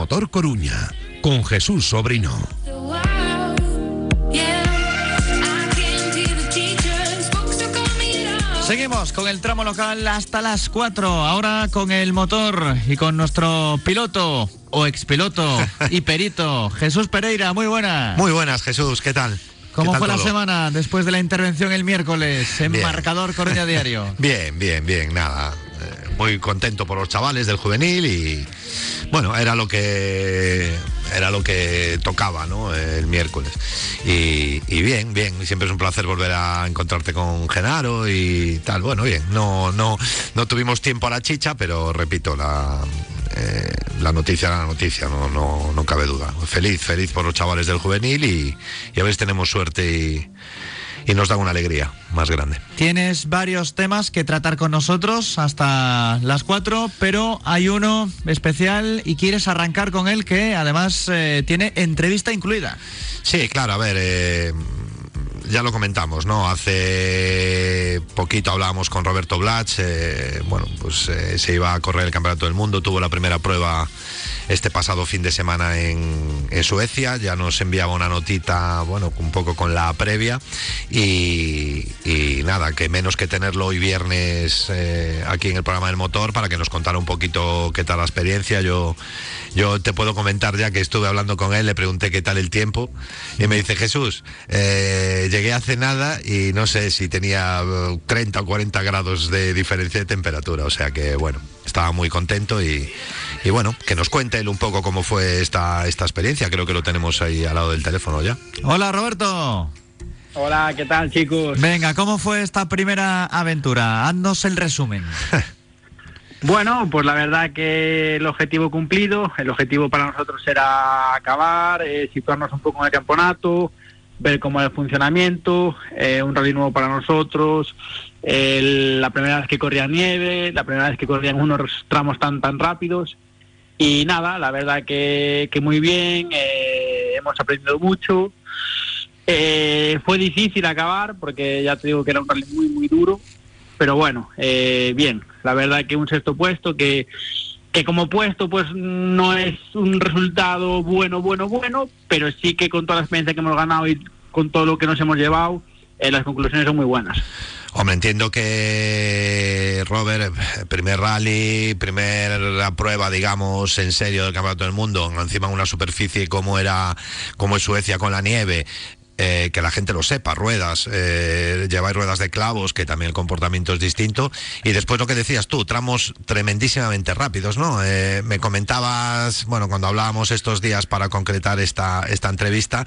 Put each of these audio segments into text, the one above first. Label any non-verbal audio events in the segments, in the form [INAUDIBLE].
Motor Coruña, con Jesús Sobrino. Seguimos con el tramo local hasta las 4, ahora con el motor y con nuestro piloto o expiloto [LAUGHS] y perito, Jesús Pereira, muy buenas. Muy buenas, Jesús, ¿qué tal? ¿Cómo fue la semana después de la intervención el miércoles en Marcador Coruña Diario? [LAUGHS] Bien, bien, bien, nada. Eh, muy contento por los chavales del juvenil y bueno, era lo que era lo que tocaba, ¿no? El miércoles. Y, bien, bien. Siempre es un placer volver a encontrarte con Genaro y tal. Bueno, bien. No, no, no tuvimos tiempo a la chicha, pero repito, la, eh, la noticia la noticia, no, no, no cabe duda. Feliz, feliz por los chavales del juvenil y, y a ver si tenemos suerte y y nos da una alegría más grande. Tienes varios temas que tratar con nosotros hasta las 4, pero hay uno especial y quieres arrancar con él que además eh, tiene entrevista incluida. Sí, claro, a ver, eh, ya lo comentamos, ¿no? Hace poquito hablábamos con Roberto Blach, eh, bueno, pues se iba a correr el Campeonato del Mundo, tuvo la primera prueba este pasado fin de semana en, Suecia. Ya nos enviaba una notita, bueno, un poco con la previa. Y, nada, que menos que tenerlo hoy viernes eh, aquí en el programa del motor para que nos contara un poquito qué tal la experiencia. Yo, yo te puedo comentar ya que estuve hablando con él, le pregunté qué tal el tiempo y me dice, Jesús, eh, llegué hace nada y no sé si tenía 30 o 40 grados de diferencia de temperatura. O sea que, bueno, estaba muy contento y, y bueno, que nos cuente él un poco cómo fue esta, esta experiencia. Creo que lo tenemos ahí al lado del teléfono ya. Hola, Roberto. Hola, ¿qué tal, chicos? Venga, ¿cómo fue esta primera aventura? Haznos el resumen. [LAUGHS] Bueno, pues la verdad que el objetivo cumplido, el objetivo para nosotros era acabar, eh, situarnos un poco en el campeonato, ver cómo el funcionamiento, eh, un rally nuevo para nosotros, la primera vez que corría nieve, la primera vez que corrían unos tramos tan tan rápidos y nada, la verdad que, muy bien, eh, hemos aprendido mucho. Eh, fue difícil acabar porque ya te digo que era un rally muy, muy duro, pero bueno, eh, bien, la verdad que un sexto puesto que, que como puesto pues no es un resultado bueno, bueno, bueno, pero sí que con toda la experiencia que hemos ganado y con todo lo que nos hemos llevado, las conclusiones son muy buenas. Hombre, entiendo que Robert, primer rally, primera prueba, digamos, en serio del Campeonato del Mundo, encima de una superficie como era, como es Suecia con la nieve, eh, que la gente lo sepa, ruedas, eh, lleváis ruedas de clavos, que también el comportamiento es distinto. Y después lo que decías tú, tramos tremendísimamente rápidos, ¿no? Eh, me comentabas, bueno, cuando hablábamos estos días para concretar esta, esta entrevista,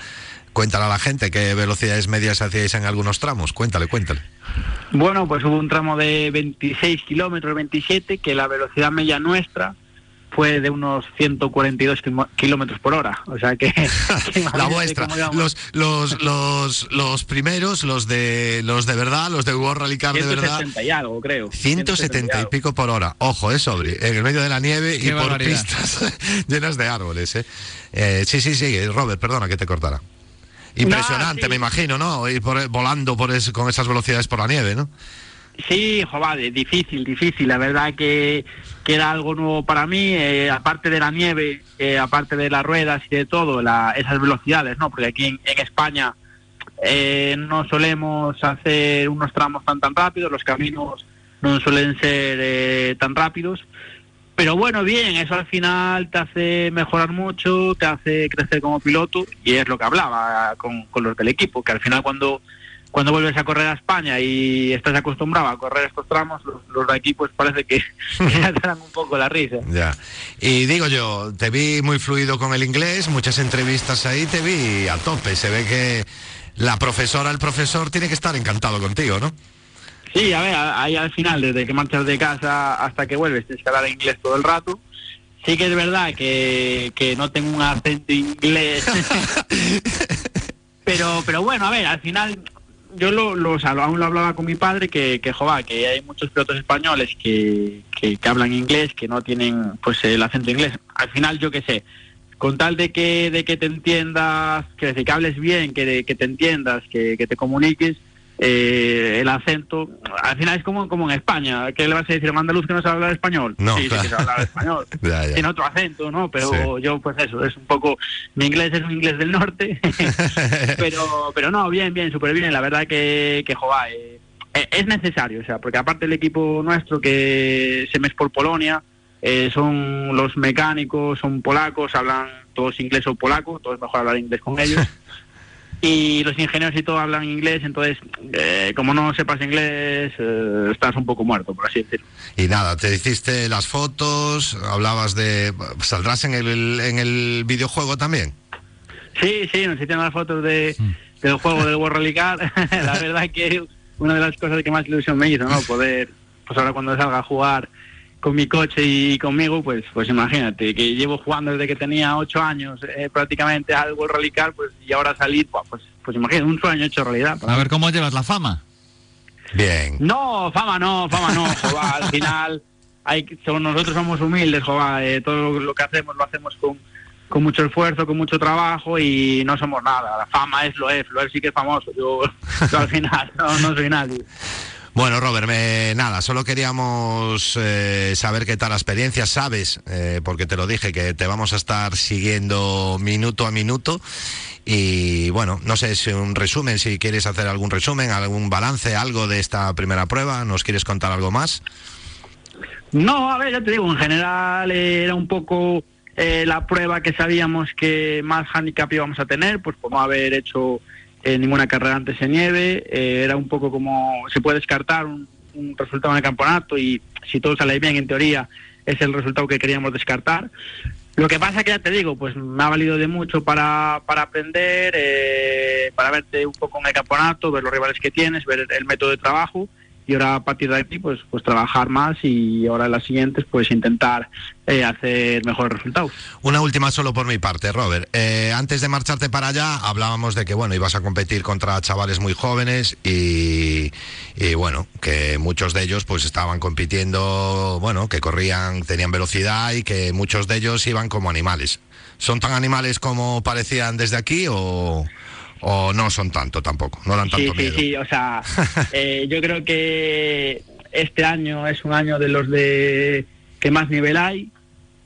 cuéntale a la gente qué velocidades medias hacíais en algunos tramos. Cuéntale, cuéntale. Bueno, pues hubo un tramo de 26 kilómetros, 27, que la velocidad media nuestra fue de unos 142 kilómetros por hora. O sea que. [LAUGHS] la vuestra. Los, los, los, los primeros, los de los de verdad, los de World Rally Car de verdad. 170 y algo, creo. 170 y pico por hora. Ojo, es sobre. En el medio de la nieve y por pistas [LAUGHS] llenas de árboles. ¿eh? ¿eh? sí, sí, sí. Robert, perdona que te cortara. Impresionante, me imagino, ¿no? Ir volando por con esas velocidades por la nieve, ¿no? Sí, joder, difícil, difícil. La verdad que, que era algo nuevo para mí, eh, aparte de la nieve, eh, aparte de las ruedas y de todo, esas velocidades, ¿no? Porque aquí en, España eh, no solemos hacer unos tramos tan tan rápidos, los caminos no suelen ser tan rápidos. Pero bueno, bien, eso al final te hace mejorar mucho, te hace crecer como piloto y es lo que hablaba con, los del equipo, que al final cuando, cuando vuelves a correr a España y estás acostumbrado a correr estos tramos, los, de aquí pues parece que, [LAUGHS] te dan un poco la risa. Ya. Y digo yo, te vi muy fluido con el inglés, muchas entrevistas ahí, te vi a tope, se ve que la profesora, el profesor tiene que estar encantado contigo, ¿no? Sí, a ver, ahí al final, desde que marchas de casa hasta que vuelves, tienes que hablar inglés todo el rato. Sí que es verdad que, que no tengo un acento inglés. [LAUGHS] [LAUGHS] pero, pero bueno, a ver, al final yo lo, lo aún lo hablaba con mi padre que, que que hay muchos pilotos españoles que, que, hablan inglés, que no tienen pues el acento inglés. Al final, yo qué sé, con tal de que, de que te entiendas, que, que hables bien, que, que te entiendas, que, que te comuniques, eh, el acento, al final es como, como en España, ¿qué le vas a decir a un andaluz que no sabe hablar español? No, sí, sí que sabe hablar español, [LAUGHS] Ya, ya. tiene otro acento, ¿no? Pero yo, pues eso, es un poco, mi inglés es un inglés del norte, [LAUGHS] pero pero no, bien, bien, súper bien, la verdad que, que joder, eh, eh, es necesario, o sea, porque aparte el equipo nuestro que se mes por Polonia, eh, son los mecánicos, son polacos, hablan todos inglés o polaco, todo es mejor hablar inglés con ellos. [LAUGHS] Y los ingenieros y todo hablan inglés, entonces, eh, como no sepas inglés, eh, estás un poco muerto, por así decirlo. Y nada, te hiciste las fotos, hablabas de... ¿Saldrás en el, en el videojuego también? Sí, sí, nos hicieron las fotos de, del juego del World Rally Car. [LAUGHS] la verdad que una de las cosas que más ilusión me hizo, ¿no? Poder, pues ahora cuando salga a jugar con mi coche y conmigo, pues pues imagínate, que llevo jugando desde que tenía ocho años eh, prácticamente al World Rally Car, pues y ahora salir, pues pues imagínate, un sueño hecho realidad. A ver cómo llevas la fama. Bien. No, fama no, fama no, [LAUGHS] joder, al final hay, nosotros somos humildes, joder, eh, todo lo, lo que hacemos lo hacemos con, con mucho esfuerzo, con mucho trabajo y no somos nada. La fama es lo es, lo es sí que es famoso, yo, yo al final no, no soy nadie. Bueno, Robert, me- nada, solo queríamos eh, saber qué tal la experiencia. Sabes, eh, porque te lo dije, que te vamos a estar siguiendo minuto a minuto. Y bueno, no sé si un resumen, si quieres hacer algún resumen, algún balance, algo de esta primera prueba. ¿Nos quieres contar algo más? No, a ver, ya te digo, en general eh, era un poco eh, la prueba que sabíamos que más handicap íbamos a tener, pues por no haber hecho eh, ninguna carrera antes en nieve, eh, era un poco como se puede descartar un, resultado en el campeonato y si todo sale bien en teoría es el resultado que queríamos descartar. Lo que pasa que ya te digo, pues me ha valido de mucho para, para aprender, eh, para verte un poco en el campeonato, ver los rivales que tienes, ver el método de trabajo y ahora a partir de aquí pues pues trabajar más y ahora en las siguientes pues intentar eh, hacer mejores resultados. Una última solo por mi parte, Robert. Eh, antes de marcharte para allá, hablábamos de que bueno, ibas a competir contra chavales muy jóvenes y, y, bueno, que muchos de ellos pues estaban compitiendo, bueno, que corrían, tenían velocidad y que muchos de ellos iban como animales. ¿Son tan animales como parecían desde aquí o, o no son tanto tampoco? No dan Sí, tanto sí, miedo. sí, o sea, [LAUGHS] eh, yo creo que este año es un año de los de que más nivel hay.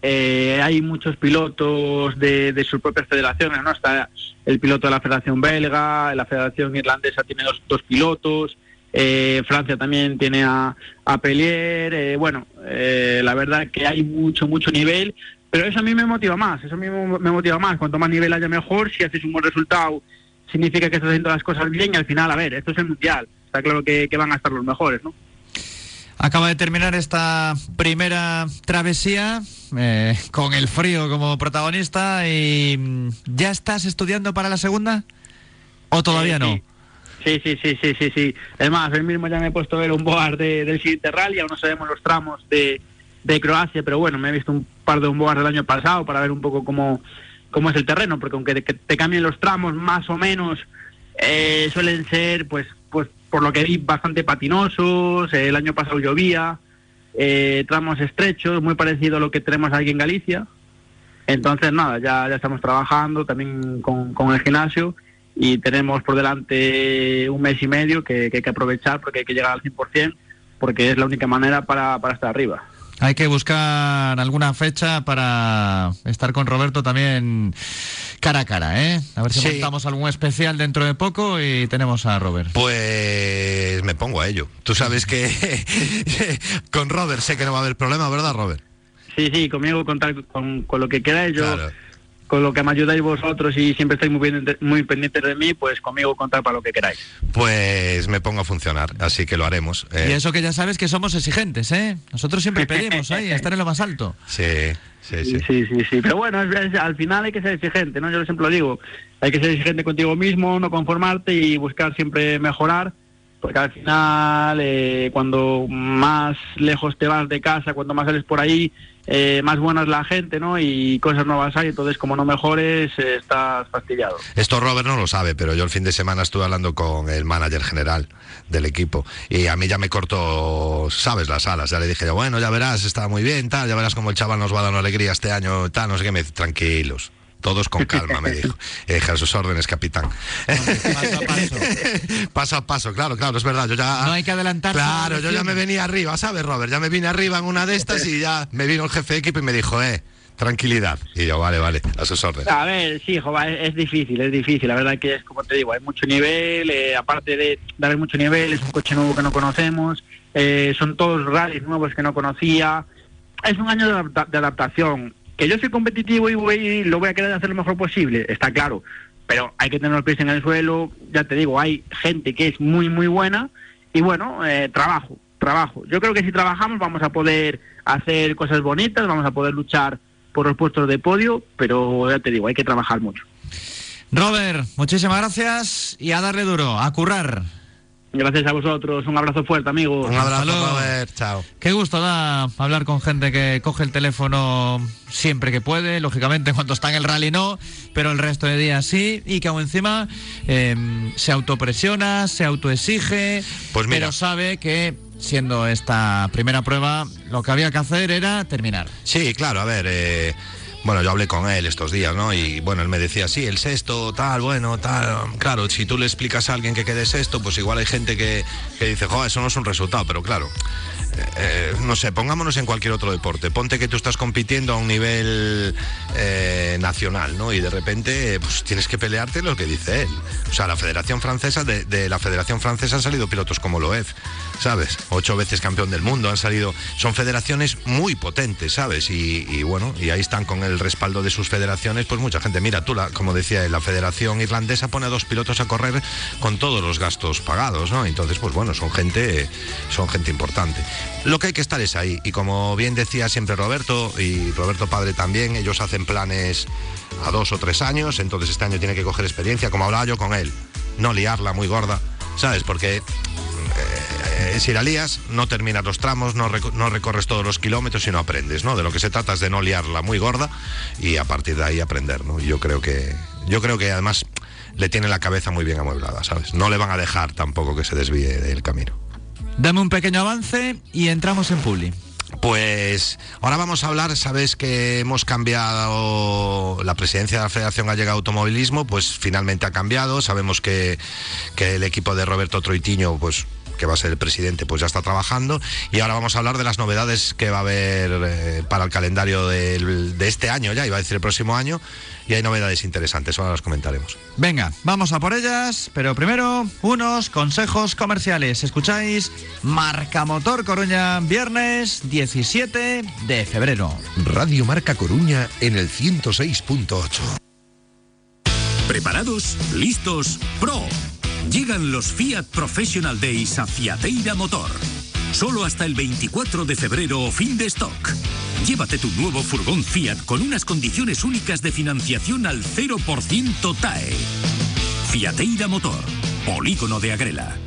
Eh, hay muchos pilotos de, de sus propias federaciones, ¿no? Está el piloto de la Federación Belga, la Federación Irlandesa tiene dos, dos pilotos, eh, Francia también tiene a, a Pellier, eh, bueno, eh, la verdad que hay mucho, mucho nivel, pero eso a mí me motiva más, eso a mí me motiva más, cuanto más nivel haya mejor, si haces un buen resultado significa que estás haciendo las cosas bien y al final, a ver, esto es el mundial, está claro que, que van a estar los mejores, ¿no? Acaba de terminar esta primera travesía eh, con el frío como protagonista y mm, ¿ya estás estudiando para la segunda? ¿O todavía Eh, no? Sí, sí, sí, sí, sí, sí. Es más, hoy mismo ya me he puesto a ver un board de- del siguiente rally, aún no sabemos los tramos de, de Croacia, pero bueno, me he visto un par de un board del año pasado para ver un poco cómo, cómo es el terreno, porque aunque te, te cambien los tramos más o menos, eh, suelen ser, pues, pues por lo que vi, bastante patinosos, eh, el año pasado llovía, eh, tramos estrechos, muy parecido a lo que tenemos aquí en Galicia. Entonces, nada, ya, ya estamos trabajando también con, con el gimnasio y tenemos por delante un mes y medio que, que hay que aprovechar porque hay que llegar al 100% porque es la única manera para, para estar arriba. Hay que buscar alguna fecha para estar con Roberto también cara a cara, ¿eh? A ver si Sí. montamos algún especial dentro de poco y tenemos a Robert. Pues me pongo a ello. Tú sabes que [LAUGHS] con Robert sé que no va a haber problema, ¿verdad, Robert? Sí, sí, conmigo contar con, con lo que queráis, yo Claro. Con lo que me ayudáis vosotros y siempre estáis muy, pendiente- muy pendientes de mí, pues conmigo contar para lo que queráis. Pues me pongo a funcionar, así que lo haremos. eh. Y eso que ya sabes que somos exigentes, ¿eh? Nosotros siempre [LAUGHS] pedimos ahí estar en lo más alto. Sí, sí, sí. Sí, sí, sí, Pero bueno, es- es- al final hay que ser exigente, ¿no? Yo siempre lo digo, hay que ser exigente contigo mismo, no conformarte y buscar siempre mejorar, porque al final, eh, cuando más lejos te vas de casa, cuando más sales por ahí, eh, más buena es la gente, ¿no? Y cosas nuevas hay, entonces como no mejores, eh, estás fastidiado. Esto Robert no lo sabe, pero yo el fin de semana estuve hablando con el manager general del equipo y a mí ya me cortó, sabes, las alas. Ya le dije, bueno, ya verás, está muy bien, tal, ya verás como el chaval nos va a dar una alegría este año, tal, no sé qué, me tranquilos, Todos con [LAUGHS] calma, me dijo. Eh, a sus órdenes, capitán. Paso a paso. [LAUGHS] paso a paso, claro, claro, es verdad. Yo ya, No hay que adelantarse. Claro, yo ya me venía arriba, ¿sabes, Robert? Ya me vine arriba en una de estas y ya me vino el jefe de equipo y me dijo, eh, tranquilidad. Y yo, vale, vale, a sus órdenes. A ver, sí, jova, es, es difícil, es difícil. La verdad que es como te digo, hay mucho nivel, eh, aparte de, de haber mucho nivel, es un coche nuevo que no conocemos, eh, son todos rallies nuevos que no conocía. Es un año de, adapta- de adaptación. Que yo soy competitivo y voy, lo voy a querer hacer lo mejor posible, está claro. Pero hay que tener los pies en el suelo, ya te digo, hay gente que es muy, muy buena y bueno, eh, trabajo, trabajo. Yo creo que si trabajamos vamos a poder hacer cosas bonitas, vamos a poder luchar por los puestos de podio, pero ya te digo, hay que trabajar mucho. Robert, muchísimas gracias y a darle duro, a currar. Gracias a vosotros, un abrazo fuerte, amigos. Un abrazo. Robert, chao. Qué gusto da hablar con gente que coge el teléfono siempre que puede, lógicamente cuando está en el rally no, pero el resto de días sí, y que aún encima eh, se autopresiona, se autoexige, Pues mira. pero sabe que siendo esta primera prueba lo que había que hacer era terminar. Sí, claro, a ver, eh, bueno, yo hablé con él estos días, ¿no? Y bueno, él me decía, sí, el sexto, tal, bueno, tal. Claro, si tú le explicas a alguien que quede sexto, pues igual hay gente que, que dice, joder, eso no es un resultado, pero claro. eh, no sé, pongámonos en cualquier otro deporte. Ponte que tú estás compitiendo a un nivel eh, nacional, ¿no? Y de repente, pues tienes que pelearte lo que dice él. O sea, la Federación Francesa, de, la Federación Francesa han salido pilotos como Loeb, ¿sabes? Ocho veces campeón del mundo, han salido. Son federaciones muy potentes, ¿sabes? Y, y bueno, y ahí están con el respaldo de sus federaciones, pues mucha gente. Mira, tú, la, como decía, la Federación Irlandesa pone a dos pilotos a correr con todos los gastos pagados, ¿no? Entonces, pues bueno, son gente, son gente importante. Lo que hay que estar es ahí. Y como bien decía siempre Roberto, y Roberto Padre también, ellos hacen planes a dos o tres años, entonces este año tiene que coger experiencia, como hablaba yo con él, no liarla muy gorda, ¿sabes? Porque eh, si la lías, no terminas los tramos, no, reco- no recorres todos los kilómetros y no aprendes, ¿no? De lo que se trata es de no liarla muy gorda y a partir de ahí aprender, ¿no? Yo creo que, yo creo que además le tiene la cabeza muy bien amueblada, ¿sabes? No le van a dejar tampoco que se desvíe del camino. Dame un pequeño avance y entramos en Publi. Pues ahora vamos a hablar, sabes que hemos cambiado la presidencia de la Federación Gallega de Automovilismo, pues finalmente ha cambiado, sabemos que, que el equipo de Roberto Troitiño, pues que va a ser el presidente, pues ya está trabajando y ahora vamos a hablar de las novedades que va a haber eh, para el calendario del- de este año ya, iba a decir el próximo año, y hay novedades interesantes, ahora las comentaremos. Venga, vamos a por ellas, pero primero unos consejos comerciales. Escucháis Marca Motor Coruña, viernes 17 de febrero. Radio Marca Coruña en el 106.8. ¿Preparados? ¿Listos? ¡Pro! Llegan los Fiat Professional Days a Fiateira Motor. Solo hasta el 24 de febrero o fin de stock. Llévate tu nuevo furgón Fiat con unas condiciones únicas de financiación al 0% TAE. Fiateira Motor. Polígono de Agrela.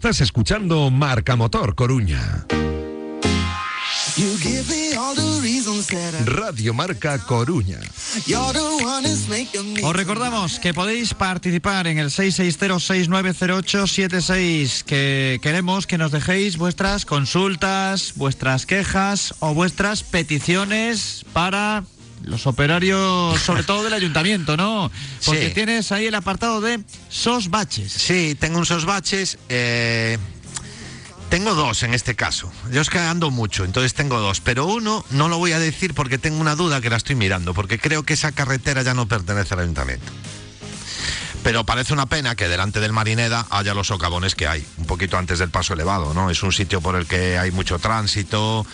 Estás escuchando Marca Motor Coruña. You give me all the reasons that I, Radio Marca Coruña. Os recordamos que podéis participar en el 660-690876, que queremos que nos dejéis vuestras consultas, vuestras quejas o vuestras peticiones para los operarios, sobre todo del ayuntamiento, ¿no? Porque Sí. tienes ahí el apartado de sos baches. Sí, tengo unos baches. eh, Tengo dos en este caso. Yo es que ando mucho, entonces tengo dos. Pero uno no lo voy a decir porque tengo una duda que la estoy mirando, porque creo que esa carretera ya no pertenece al ayuntamiento. Pero parece una pena que delante del Marineda haya los socavones que hay, un poquito antes del paso elevado, ¿no? Es un sitio por el que hay mucho tránsito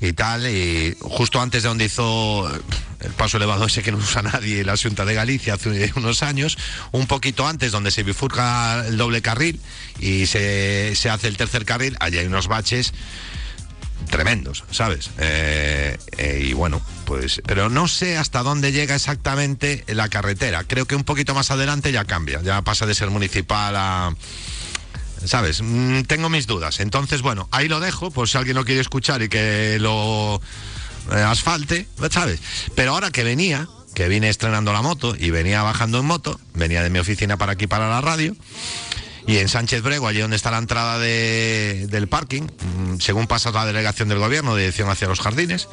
y tal, y justo antes de donde hizo el paso elevado ese que no usa nadie, la Junta de Galicia hace unos años, un poquito antes donde se bifurca el doble carril y se, se hace el tercer carril, allí hay unos baches tremendos, ¿sabes? Eh, eh, y bueno, pues, pero no sé hasta dónde llega exactamente la carretera. Creo que un poquito más adelante ya cambia, ya pasa de ser municipal a... ¿Sabes? Mm, tengo mis dudas. Entonces, bueno, ahí lo dejo, por si alguien lo quiere escuchar y que lo eh, asfalte, ¿sabes? Pero ahora que venía, que vine estrenando la moto y venía bajando en moto, venía de mi oficina para aquí, para la radio, y en Sánchez Brego, allí donde está la entrada de- del parking, mm, según pasas la delegación del gobierno, dirección hacia los jardines,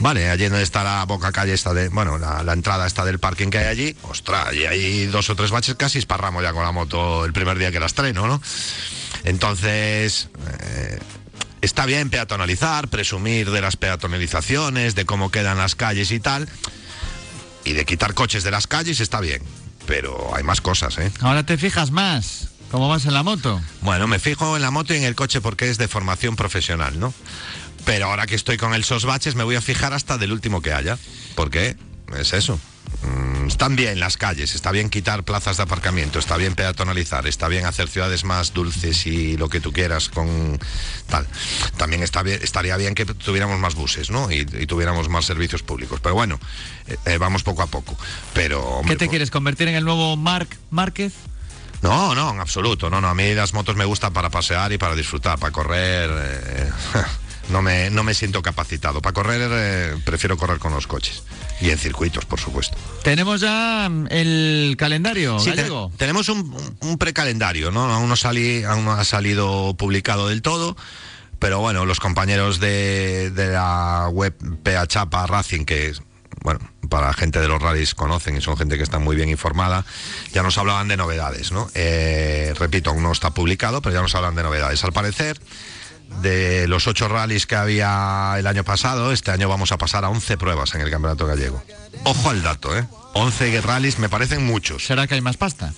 vale, allí donde está la boca calle esta de, bueno, la, entrada está del parking que hay allí, ostras, y hay dos o tres baches casi esparramos ya con la moto el primer día que la estreno, ¿no? Entonces, eh, está bien peatonalizar, presumir de las peatonalizaciones, de cómo quedan las calles y tal, y de quitar coches de las calles está bien, pero hay más cosas, ¿eh? Ahora te fijas más. ¿Cómo vas en la moto? Bueno, me fijo en la moto y en el coche porque es de formación profesional, ¿no? Pero ahora que estoy con el SOS Baches me voy a fijar hasta del último que haya. ¿Por qué? Es eso. Mm, están bien las calles, está bien quitar plazas de aparcamiento, está bien peatonalizar, está bien hacer ciudades más dulces y lo que tú quieras con tal. También está bien, estaría bien que tuviéramos más buses, ¿no? Y, y tuviéramos más servicios públicos. Pero bueno, eh, eh, vamos poco a poco. Pero, hombre, ¿Qué te por- quieres convertir en el nuevo Marc Márquez? No, no, en absoluto. No, no, a mí las motos me gustan para pasear y para disfrutar, para correr. eh, [LAUGHS] no, me, no me siento capacitado. Para correr eh, prefiero correr con los coches. Y en circuitos, por supuesto. Tenemos ya mm, el calendario Sí, te- tenemos un, precalendario, ¿no? Aún no, aún no ha salido publicado del todo. Pero bueno, los compañeros de, de la web PA Chapa Racing, que bueno, para gente de los rallies conocen y son gente que está muy bien informada, ya nos hablaban de novedades, ¿no? Eh, repito, aún no está publicado, pero ya nos hablan de novedades. Al parecer, de los ocho rallies que había el año pasado, este año vamos a pasar a 11 pruebas en el Campeonato Gallego. Ojo al dato, ¿eh? 11 rallies me parecen muchos. ¿Será que hay más pasta?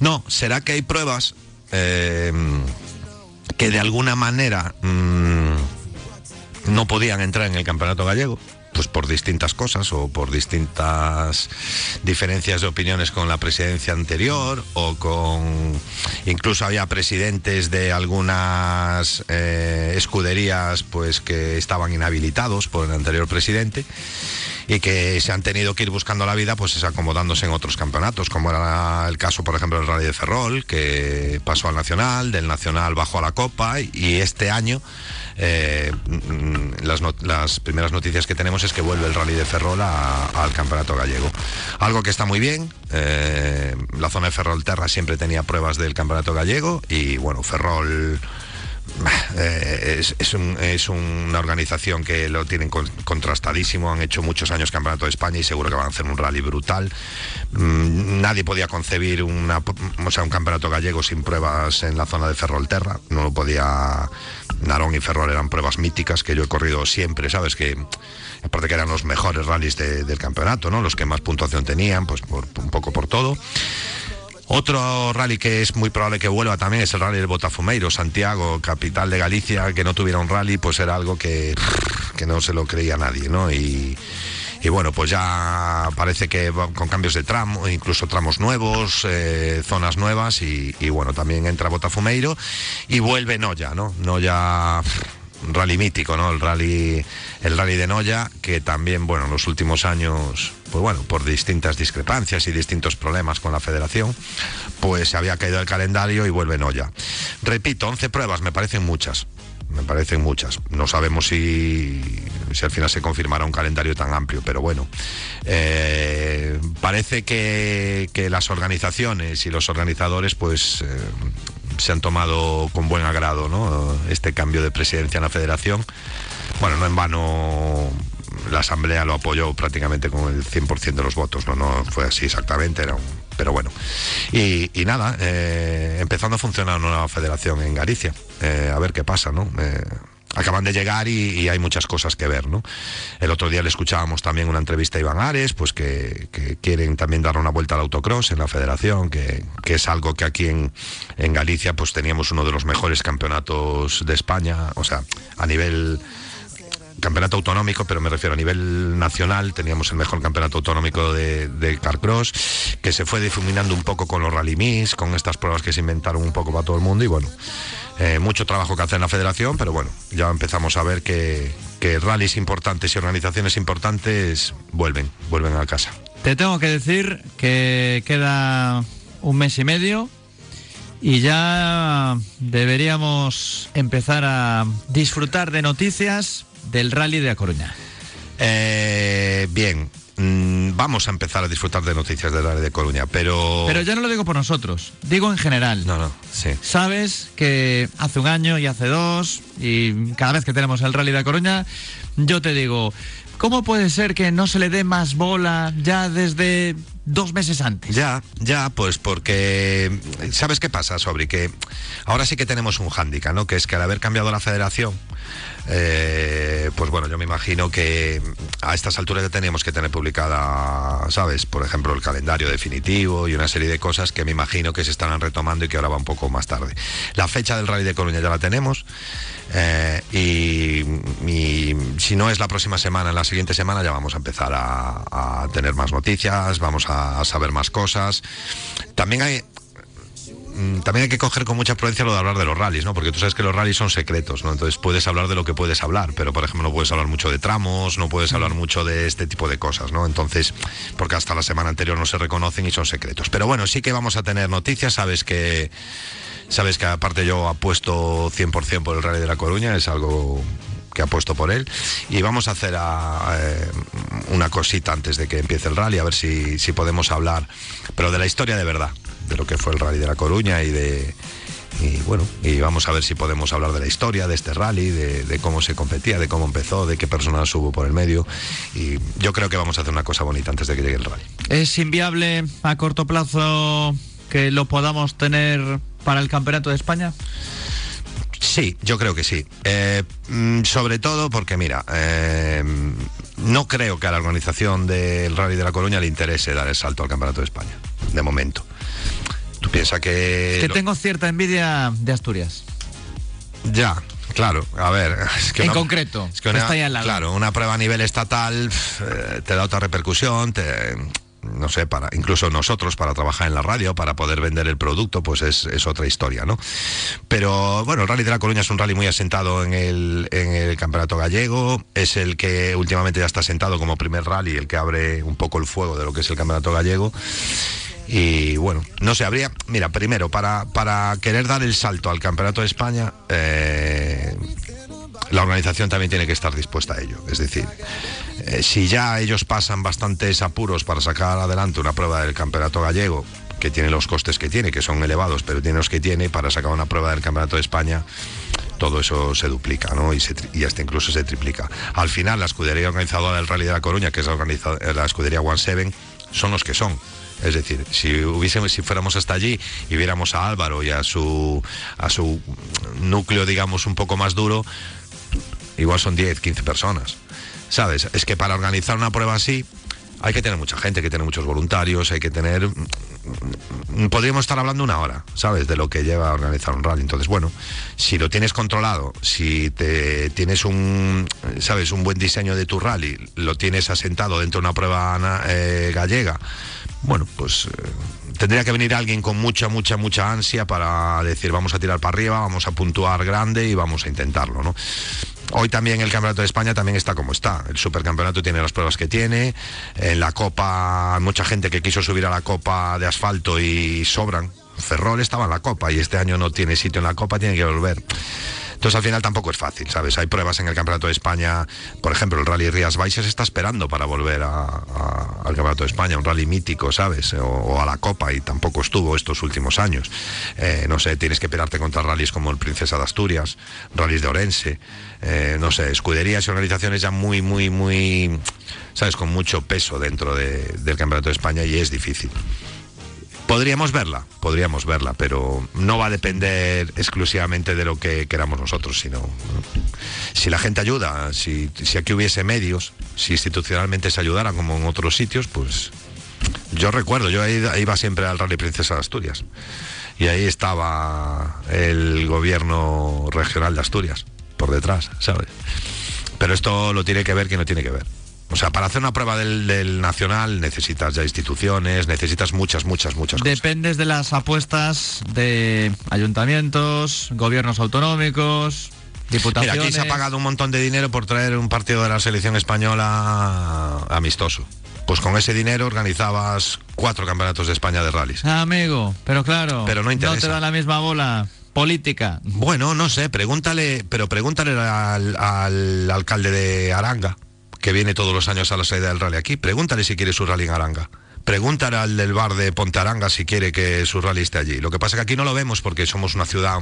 No, será que hay pruebas eh, que de alguna manera mm, no podían entrar en el campeonato gallego, pues por distintas cosas o por distintas diferencias de opiniones con la presidencia anterior o con incluso había presidentes de algunas eh, escuderías pues que estaban inhabilitados por el anterior presidente y que se han tenido que ir buscando la vida pues es acomodándose en otros campeonatos, como era el caso, por ejemplo, del Rally de Ferrol, que pasó al Nacional, del Nacional bajó a la Copa y este año eh, mm, las, primeras noticias que tenemos es que vuelve el Rally de Ferrol al Campeonato Gallego. Algo que está muy bien, eh, la zona de Ferrolterra siempre tenía pruebas del Campeonato Gallego y bueno, Ferrol... Eh, es, es un- es una organización que lo tienen con- contrastadísimo, han hecho muchos años campeonato de España y seguro que van a hacer un rally brutal. Mm, nadie podía concebir una, o sea, un campeonato gallego sin pruebas en la zona de Ferrolterra, no lo podía... Narón y Ferrol eran pruebas míticas que yo he corrido siempre, ¿sabes? Que aparte que eran los mejores rallies de- del campeonato, ¿no? Los que más puntuación tenían, pues por- un poco por todo. Otro rally que es muy probable que vuelva también es el rally del Botafumeiro, Santiago, capital de Galicia, que no tuviera un rally, pues era algo que, que no se lo creía nadie, ¿no? Y, y bueno, pues ya parece que con cambios de tramo, incluso tramos nuevos, eh, zonas nuevas, y, y bueno, también entra Botafumeiro y vuelve Noya, ¿no? Noya rally mítico, ¿no? El rally, el rally de Noya, que también, bueno, en los últimos años, pues bueno, por distintas discrepancias y distintos problemas con la federación, pues se había caído el calendario y vuelve Noya. Repito, 11 pruebas, me parecen muchas. Me parecen muchas. No sabemos si, si al final se confirmará un calendario tan amplio, pero bueno. Eh, parece que, las organizaciones y los organizadores, pues. eh, se han tomado con buen agrado este cambio de presidencia en la federación. Bueno, no en vano la asamblea lo apoyó prácticamente con el 100% de los votos, no, no fue así exactamente, era pero bueno. Y, y nada, eh, empezando a funcionar una nueva federación en Galicia. Eh, a ver qué pasa, ¿no? Eh, acaban de llegar y, hay muchas cosas que ver, ¿no? El otro día le escuchábamos también una entrevista a Iván Ares, pues que, quieren también dar una vuelta al autocross en la federación, que, que es algo que aquí en, en Galicia pues teníamos uno de los mejores campeonatos de España, o sea, a nivel campeonato autonómico, pero me refiero a nivel nacional, teníamos el mejor campeonato autonómico de, de Carcross, que se fue difuminando un poco con los Rally Miss, con estas pruebas que se inventaron un poco para todo el mundo y bueno, eh, mucho trabajo que hacer en la federación, pero bueno, ya empezamos a ver que, que rallies importantes y organizaciones importantes vuelven, vuelven a casa. Te tengo que decir que queda un mes y medio y ya deberíamos empezar a disfrutar de noticias del rally de A Coruña. Eh, bien, mm, vamos a empezar a disfrutar de noticias del área de Coruña, pero... Pero ya no lo digo por nosotros, digo en general. No, no, sí. Sabes que hace un año y hace dos, y cada vez que tenemos el rally de Coruña, yo te digo, ¿cómo puede ser que no se le dé más bola ya desde dos meses antes? Ya, ya, pues porque... ¿Sabes qué pasa, Sobri? Que ahora sí que tenemos un hándicap, ¿no? Que es que al haber cambiado la federación, eh, pues bueno, yo me imagino que a estas alturas ya teníamos que tener publicada, ¿sabes? Por ejemplo, el calendario definitivo y una serie de cosas que me imagino que se estarán retomando y que ahora va un poco más tarde. La fecha del Rally de Coruña ya la tenemos. eh, y, si no es la próxima semana, en la siguiente semana ya vamos a empezar a, tener más noticias, vamos a, saber más cosas. También hay, también hay que coger con mucha prudencia lo de hablar de los rallies, ¿no? Porque tú sabes que los rallies son secretos, ¿no? Entonces puedes hablar de lo que puedes hablar, pero por ejemplo no puedes hablar mucho de tramos, no puedes hablar mucho de este tipo de cosas, ¿no? Entonces, porque hasta la semana anterior no se reconocen y son secretos. Pero bueno, sí que vamos a tener noticias, sabes que sabes que aparte yo apuesto 100% por el Rally de la Coruña, es algo que apuesto por él y vamos a hacer eh, una cosita antes de que empiece el rally a ver si, si podemos hablar pero de la historia de verdad de lo que fue el rally de la Coruña y de y bueno y vamos a ver si podemos hablar de la historia de este rally de, de cómo se competía de cómo empezó de qué personas hubo por el medio y yo creo que vamos a hacer una cosa bonita antes de que llegue el rally ¿Es inviable a corto plazo que lo podamos tener para el Campeonato de España? Sí, yo creo que sí. Eh, mm, sobre todo porque, mira, eh, no creo que a la organización del Rally de la Coruña le interese dar el salto al Campeonato de España, de momento. Tú piensas que... Es que lo- tengo cierta envidia de Asturias. Ya, claro, a ver. [LAUGHS] Es que En una- concreto, es que una- está ahí al lado. Claro, una prueba a nivel estatal eh, te da otra repercusión, te, no sé, para incluso nosotros para trabajar en la radio, para poder vender el producto, pues es, es otra historia, ¿no? Pero bueno, el Rally de la Coruña es un rally muy asentado en el, en el Campeonato Gallego, es el que últimamente ya está asentado como primer rally, el que abre un poco el fuego de lo que es el Campeonato Gallego. Y bueno, no sé, habría, mira, primero, para, para querer dar el salto al Campeonato de España, eh, la organización también tiene que estar dispuesta a ello. Es decir, eh, si ya ellos pasan bastantes apuros para sacar adelante una prueba del Campeonato Gallego, que tiene los costes que tiene, que son elevados, pero tiene los que tiene, para sacar una prueba del Campeonato de España, todo eso se duplica, ¿no? Y, se hasta incluso se triplica. Al final, la escudería organizadora del Rally de la Coruña, que es la, la escudería One Seven, son los que son. Es decir, si hubiésemos, si fuéramos hasta allí y viéramos a Álvaro y a su a su núcleo, digamos, un poco más duro, igual son 10, 15 personas. ¿Sabes? Es que para organizar una prueba así hay que tener mucha gente, hay que tener muchos voluntarios, hay que tener... Podríamos estar hablando una hora, ¿sabes? De lo que lleva a organizar un rally. Entonces, bueno, si lo tienes controlado, si te tienes un, ¿sabes? Un buen diseño de tu rally, lo tienes asentado dentro de una prueba eh, gallega, bueno, pues... eh, Tendría que venir alguien con mucha, mucha, mucha ansia para decir vamos a tirar para arriba, vamos a puntuar grande y vamos a intentarlo, ¿no? Hoy también el Campeonato de España también está como está. El Supercampeonato tiene las pruebas que tiene. En la Copa, mucha gente que quiso subir a la Copa de asfalto y sobran. Ferrol estaba en la Copa y este año no tiene sitio en la Copa, tiene que volver. Entonces al final tampoco es fácil, ¿sabes? Hay pruebas en el Campeonato de España, por ejemplo, el Rally Rías Baixas está esperando para volver a- al Campeonato de España, un rally mítico, ¿sabes? O, a la Copa y tampoco estuvo estos últimos años. Eh, no sé, tienes que pelearte contra rallies como el Princesa de Asturias, rallies de Orense, eh, no sé, escuderías y organizaciones ya muy, muy, muy, ¿sabes? Con mucho peso dentro de- del Campeonato de España y es difícil. Podríamos verla, podríamos verla, pero no va a depender exclusivamente de lo que queramos nosotros, sino ¿no? si la gente ayuda, si, aquí hubiese medios, si institucionalmente se ayudara como en otros sitios, pues yo recuerdo, yo iba, iba siempre al Rally Princesa de Asturias y ahí estaba el gobierno regional de Asturias por detrás, ¿sabes? Pero esto lo tiene que ver quien no tiene que ver. O sea, para hacer una prueba del, del nacional necesitas ya instituciones, necesitas muchas, muchas, muchas cosas. Dependes de las apuestas de ayuntamientos, gobiernos autonómicos, Mira, diputaciones. aquí se ha pagado un montón de dinero por traer un partido de la selección española amistoso. Pues con ese dinero organizabas cuatro campeonatos de España de rallies. Ah, amigo, pero claro, Pero no interesa. te da la misma bola política. Bueno, no sé, pregúntale, pero pregúntale al, al alcalde de Aranga, que viene todos los años a la salida del rally aquí. Pregúntale si quiere su rally en Aranga. Pregúntale al del bar de Ponte Aranga si quiere que su rally esté allí. Lo que pasa es que aquí no lo vemos porque somos una ciudad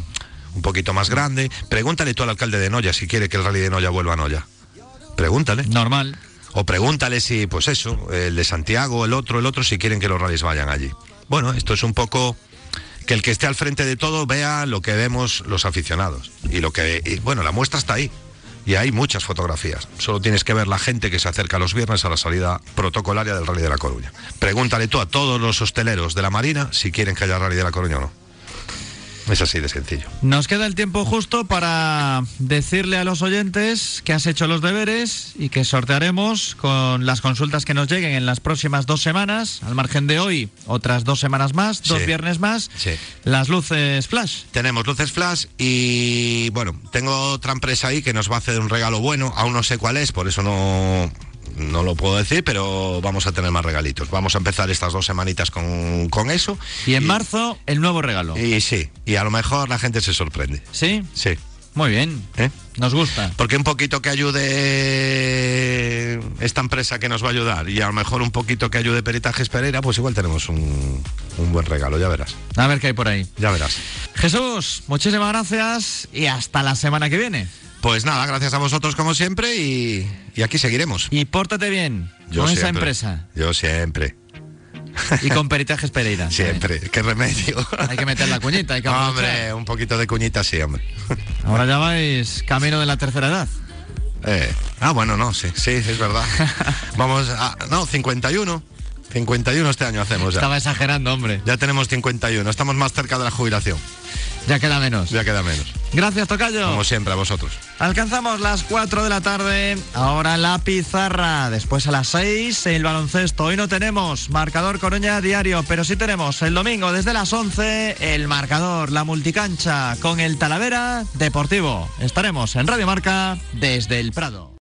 un poquito más grande. Pregúntale tú al alcalde de Noya si quiere que el rally de Noya vuelva a Noya. Pregúntale. Normal. O pregúntale si, pues eso, el de Santiago, el otro, el otro, si quieren que los rallies vayan allí. Bueno, esto es un poco que el que esté al frente de todo vea lo que vemos los aficionados. Y lo que, y, bueno, la muestra está ahí. Y hay muchas fotografías. Solo tienes que ver la gente que se acerca los viernes a la salida protocolaria del Rally de la Coruña. Pregúntale tú a todos los hosteleros de la Marina si quieren que haya Rally de la Coruña o no. Es así de sencillo. Nos queda el tiempo justo para decirle a los oyentes que has hecho los deberes y que sortearemos con las consultas que nos lleguen en las próximas dos semanas, al margen de hoy, otras dos semanas más, dos Sí. viernes más, Sí. las luces flash. Tenemos luces flash y bueno, tengo otra empresa ahí que nos va a hacer un regalo bueno, aún no sé cuál es, por eso no, no lo puedo decir, pero vamos a tener más regalitos. Vamos a empezar estas dos semanitas con, con eso. Y en marzo, el nuevo regalo. Y sí, y a lo mejor la gente se sorprende. ¿Sí? Sí. Muy bien. ¿eh? Nos gusta. Porque un poquito que ayude esta empresa que nos va a ayudar y a lo mejor un poquito que ayude Peritajes Pereira, pues igual tenemos un, un buen regalo, ya verás, A ver qué hay por ahí. ya verás. Jesús, muchísimas gracias y hasta la semana que viene. Pues nada, gracias a vosotros como siempre y, y aquí seguiremos. Y pórtate bien con esa empresa Yo siempre, y con Peritajes Pereira. siempre. Qué remedio. Hay que meter la cuñita, hay que aprovechar. hombre, un poquito de cuñita sí, hombre. Ahora ya vais camino de la tercera edad. Eh, ah, bueno, no, sí, sí, es verdad. [LAUGHS] Vamos a... No, 51. 51 este año hacemos ya. Estaba exagerando, hombre. Ya tenemos 51, estamos más cerca de la jubilación. Ya queda menos. Ya queda menos. Gracias, Tocayo. Como siempre, a vosotros. Alcanzamos las 4 de la tarde, ahora la pizarra, después a las 6 el baloncesto. Hoy no tenemos marcador Coruña diario, pero sí tenemos el domingo desde las 11 el marcador, la multicancha con el Talavera Deportivo. Estaremos en Radio Marca desde el Prado.